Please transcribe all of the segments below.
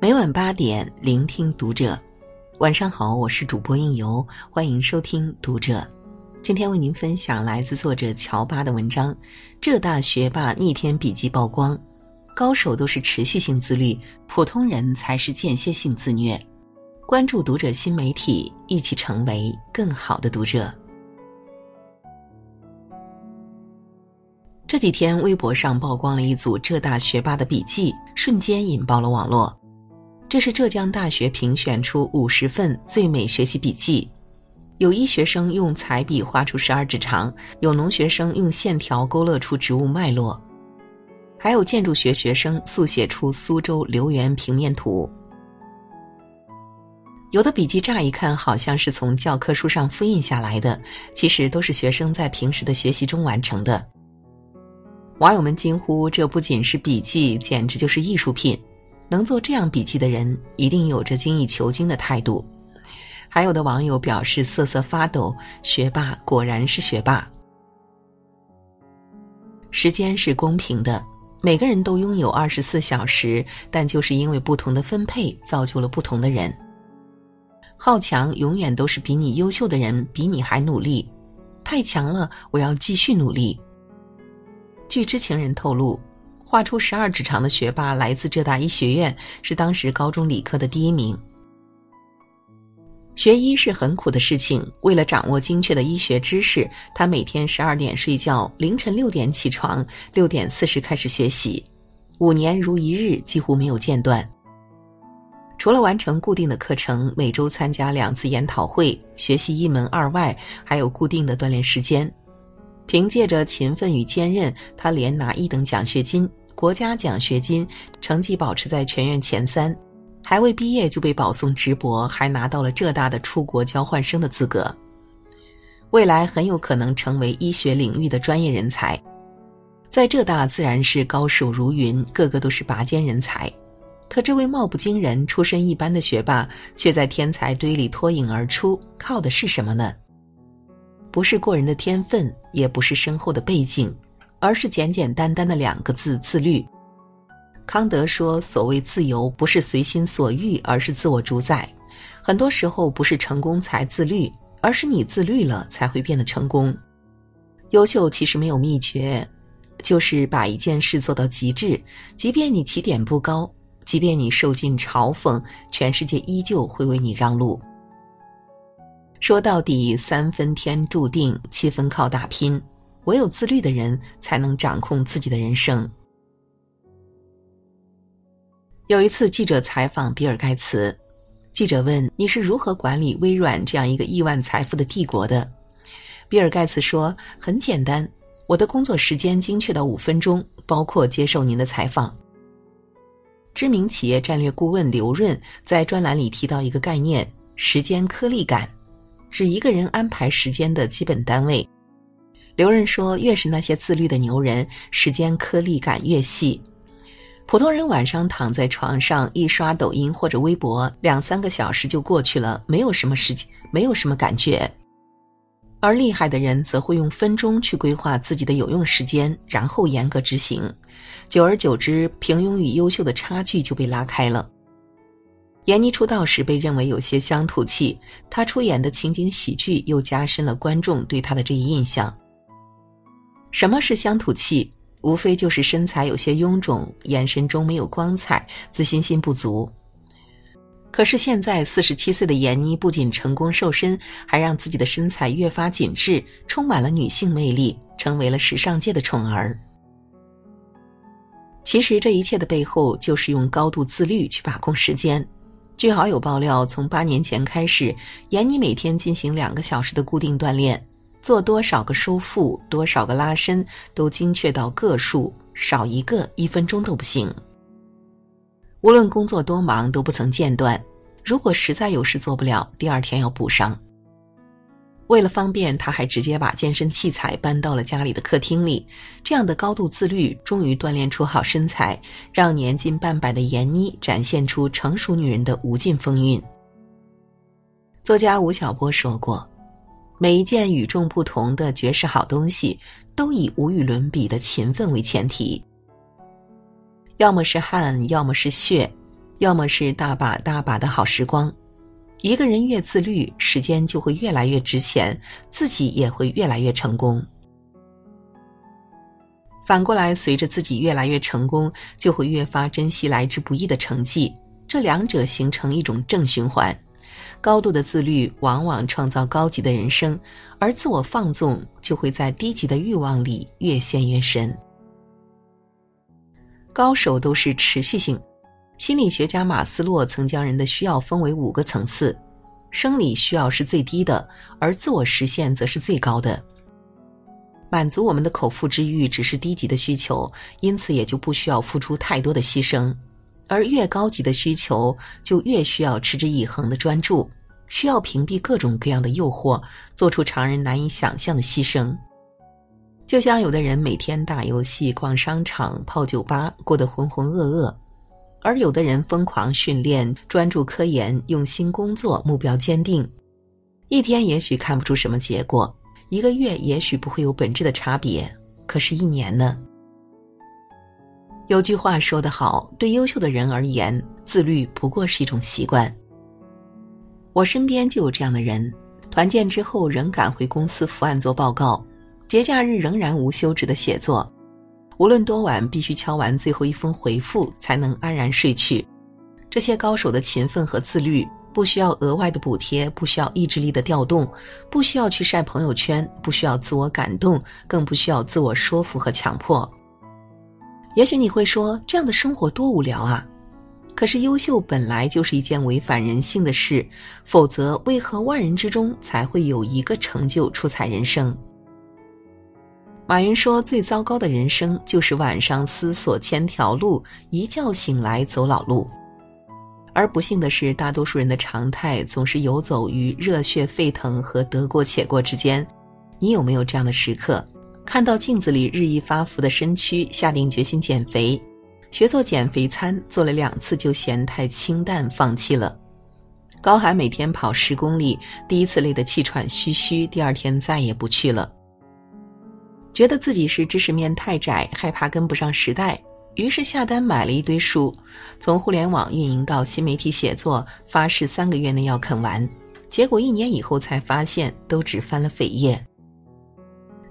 每晚八点，聆听读者。晚上好，我是主播应由，欢迎收听读者。今天为您分享来自作者乔巴的文章：浙大学霸逆天笔记曝光，高手都是持续性自律，普通人才是间歇性自虐。关注读者新媒体，一起成为更好的读者。这几天，微博上曝光了一组浙大学霸的笔记，瞬间引爆了网络。这是浙江大学评选出五十份最美学习笔记，有医学生用彩笔画出十二指肠，有农学生用线条勾勒出植物脉络，还有建筑学学生速写出苏州留园平面图。有的笔记乍一看好像是从教科书上复印下来的，其实都是学生在平时的学习中完成的。网友们惊呼：“这不仅是笔记，简直就是艺术品！”能做这样笔记的人，一定有着精益求精的态度。还有的网友表示瑟瑟发抖：“学霸果然是学霸。”时间是公平的，每个人都拥有二十四小时，但就是因为不同的分配，造就了不同的人。好强永远都是比你优秀的人比你还努力，太强了，我要继续努力。据知情人透露。画出十二指肠的学霸来自浙大医学院，是当时高中理科的第一名。学医是很苦的事情，为了掌握精确的医学知识，他每天十二点睡觉，凌晨六点起床，六点四十开始学习，五年如一日，几乎没有间断。除了完成固定的课程，每周参加两次研讨会，学习一门二外，还有固定的锻炼时间。凭借着勤奋与坚韧，他连拿一等奖学金。国家奖学金，成绩保持在全院前三，还未毕业就被保送直博，还拿到了浙大的出国交换生的资格。未来很有可能成为医学领域的专业人才，在浙大自然是高手如云，个个都是拔尖人才。可这位貌不惊人、出身一般的学霸，却在天才堆里脱颖而出，靠的是什么呢？不是过人的天分，也不是深厚的背景。而是简简单单的两个字：自律。康德说：“所谓自由，不是随心所欲，而是自我主宰。很多时候，不是成功才自律，而是你自律了，才会变得成功。优秀其实没有秘诀，就是把一件事做到极致。即便你起点不高，即便你受尽嘲讽，全世界依旧会为你让路。说到底，三分天注定，七分靠打拼。”唯有自律的人才能掌控自己的人生。有一次，记者采访比尔盖茨，记者问：“你是如何管理微软这样一个亿万财富的帝国的？”比尔盖茨说：“很简单，我的工作时间精确到五分钟，包括接受您的采访。”知名企业战略顾问刘润在专栏里提到一个概念：时间颗粒感，指一个人安排时间的基本单位。刘润说：“越是那些自律的牛人，时间颗粒感越细。普通人晚上躺在床上一刷抖音或者微博，两三个小时就过去了，没有什么时间，没有什么感觉。而厉害的人则会用分钟去规划自己的有用时间，然后严格执行。久而久之，平庸与优秀的差距就被拉开了。”闫妮出道时被认为有些乡土气，她出演的情景喜剧又加深了观众对她的这一印象。什么是乡土气？无非就是身材有些臃肿，眼神中没有光彩，自信心不足。可是现在四十七岁的闫妮不仅成功瘦身，还让自己的身材越发紧致，充满了女性魅力，成为了时尚界的宠儿。其实这一切的背后，就是用高度自律去把控时间。据好友爆料，从八年前开始，闫妮每天进行两个小时的固定锻炼。做多少个收腹，多少个拉伸，都精确到个数，少一个一分钟都不行。无论工作多忙，都不曾间断。如果实在有事做不了，第二天要补上。为了方便，他还直接把健身器材搬到了家里的客厅里。这样的高度自律，终于锻炼出好身材，让年近半百的闫妮展现出成熟女人的无尽风韵。作家吴晓波说过。每一件与众不同的绝世好东西，都以无与伦比的勤奋为前提。要么是汗，要么是血，要么是大把大把的好时光。一个人越自律，时间就会越来越值钱，自己也会越来越成功。反过来，随着自己越来越成功，就会越发珍惜来之不易的成绩，这两者形成一种正循环。高度的自律往往创造高级的人生，而自我放纵就会在低级的欲望里越陷越深。高手都是持续性。心理学家马斯洛曾将人的需要分为五个层次，生理需要是最低的，而自我实现则是最高的。满足我们的口腹之欲只是低级的需求，因此也就不需要付出太多的牺牲；而越高级的需求，就越需要持之以恒的专注，需要屏蔽各种各样的诱惑，做出常人难以想象的牺牲。就像有的人每天打游戏、逛商场、泡酒吧，过得浑浑噩噩。而有的人疯狂训练、专注科研、用心工作、目标坚定，一天也许看不出什么结果，一个月也许不会有本质的差别，可是，一年呢？有句话说得好，对优秀的人而言，自律不过是一种习惯。我身边就有这样的人，团建之后仍赶回公司伏案做报告，节假日仍然无休止的写作。无论多晚，必须敲完最后一封回复才能安然睡去。这些高手的勤奋和自律，不需要额外的补贴，不需要意志力的调动，不需要去晒朋友圈，不需要自我感动，更不需要自我说服和强迫。也许你会说，这样的生活多无聊啊！可是优秀本来就是一件违反人性的事，否则为何万人之中才会有一个成就出彩人生？马云说：“最糟糕的人生就是晚上思索千条路，一觉醒来走老路。而不幸的是，大多数人的常态总是游走于热血沸腾和得过且过之间。你有没有这样的时刻？看到镜子里日益发福的身躯，下定决心减肥，学做减肥餐，做了两次就嫌太清淡，放弃了。高喊每天跑十公里，第一次累得气喘吁吁，第二天再也不去了。”觉得自己是知识面太窄，害怕跟不上时代，于是下单买了一堆书，从互联网运营到新媒体写作，发誓三个月内要啃完。结果一年以后才发现，都只翻了扉页。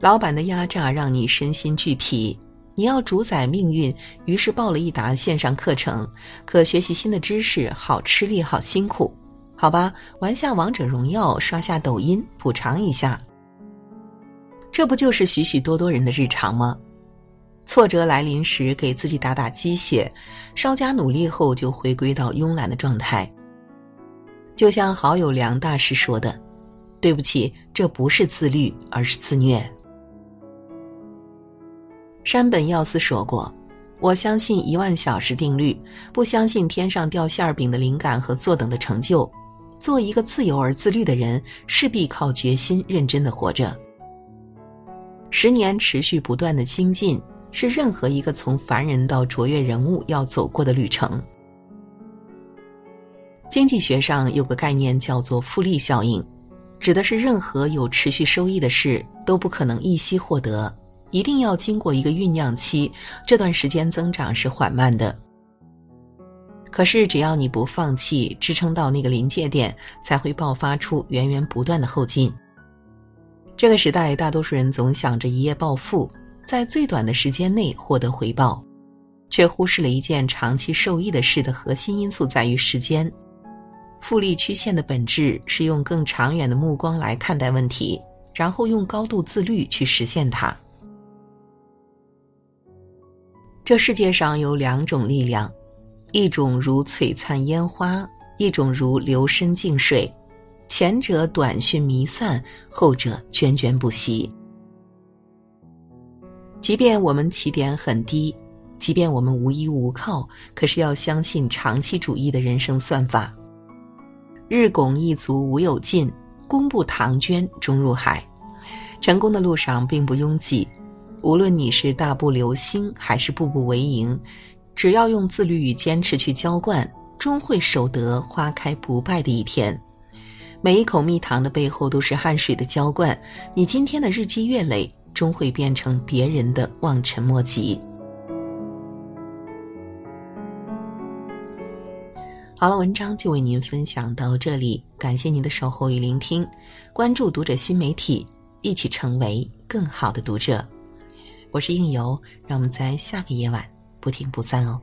老板的压榨让你身心俱疲，你要主宰命运，于是报了一沓线上课程，可学习新的知识好吃力，好辛苦。好吧，玩下王者荣耀，刷下抖音，补偿一下。这不就是许许多多人的日常吗？挫折来临时，给自己打打鸡血，稍加努力后就回归到慵懒的状态。就像好友梁大师说的：“对不起，这不是自律，而是自虐。”山本耀司说过：“我相信一万小时定律，不相信天上掉馅儿饼的灵感和坐等的成就。做一个自由而自律的人，势必靠决心认真的活着。”十年持续不断的精进，是任何一个从凡人到卓越人物要走过的旅程。经济学上有个概念叫做复利效应，指的是任何有持续收益的事都不可能一夕获得，一定要经过一个酝酿期，这段时间增长是缓慢的。可是只要你不放弃，支撑到那个临界点，才会爆发出源源不断的后劲。这个时代，大多数人总想着一夜暴富，在最短的时间内获得回报，却忽视了一件长期受益的事的核心因素在于时间。复利曲线的本质是用更长远的目光来看待问题，然后用高度自律去实现它。这世界上有两种力量，一种如璀璨烟花，一种如流深静水。前者短讯弥散，后者涓涓不息。即便我们起点很低，即便我们无依无靠，可是要相信长期主义的人生算法。日拱一卒无有尽，功不唐捐终入海。成功的路上并不拥挤，无论你是大步流星还是步步为营，只要用自律与坚持去浇灌，终会守得花开不败的一天。每一口蜜糖的背后都是汗水的浇灌，你今天的日积月累，终会变成别人的望尘莫及。好了，文章就为您分享到这里，感谢您的守候与聆听，关注读者新媒体，一起成为更好的读者。我是应由，让我们在下个夜晚不听不散哦。